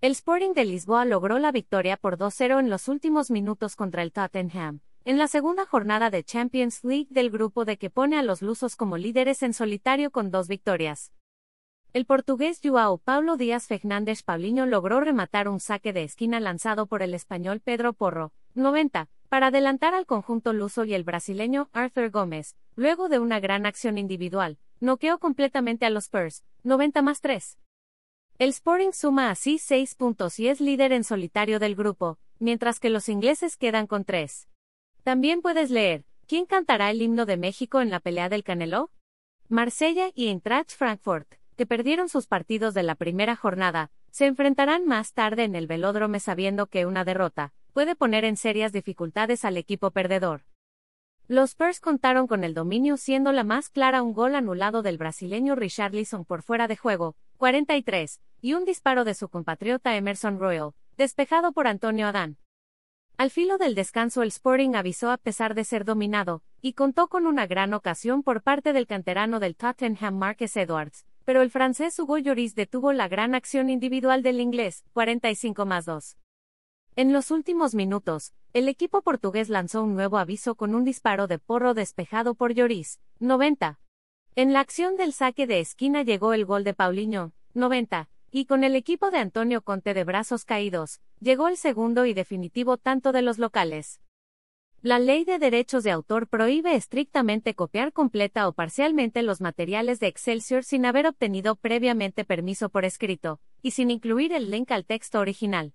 El Sporting de Lisboa logró la victoria por 2-0 en los últimos minutos contra el Tottenham, en la segunda jornada de Champions League del grupo de que pone a los lusos como líderes en solitario con dos victorias. El portugués Joao Paulo Díaz Fernández Paulinho logró rematar un saque de esquina lanzado por el español Pedro Porro, 90, para adelantar al conjunto luso y el brasileño Arthur Gómez, luego de una gran acción individual, noqueó completamente a los Spurs, 90 más 3. El Sporting suma así 6 puntos y es líder en solitario del grupo, mientras que los ingleses quedan con 3. También puedes leer, ¿quién cantará el himno de México en la pelea del Canelo? Marsella y Eintracht Frankfurt, que perdieron sus partidos de la primera jornada, se enfrentarán más tarde en el velódromo sabiendo que una derrota puede poner en serias dificultades al equipo perdedor. Los Spurs contaron con el dominio siendo la más clara un gol anulado del brasileño Richarlison por fuera de juego, 43, y un disparo de su compatriota Emerson Royal, despejado por Antonio Adán. Al filo del descanso el Sporting avisó a pesar de ser dominado, y contó con una gran ocasión por parte del canterano del Tottenham Marcus Edwards, pero el francés Hugo Lloris detuvo la gran acción individual del inglés, 45 más 2. En los últimos minutos, el equipo portugués lanzó un nuevo aviso con un disparo de porro despejado por Lloris, 90. En la acción del saque de esquina llegó el gol de Paulinho, 90, y con el equipo de Antonio Conte de brazos caídos, llegó el segundo y definitivo tanto de los locales. La ley de derechos de autor prohíbe estrictamente copiar completa o parcialmente los materiales de Excelsior sin haber obtenido previamente permiso por escrito, y sin incluir el link al texto original.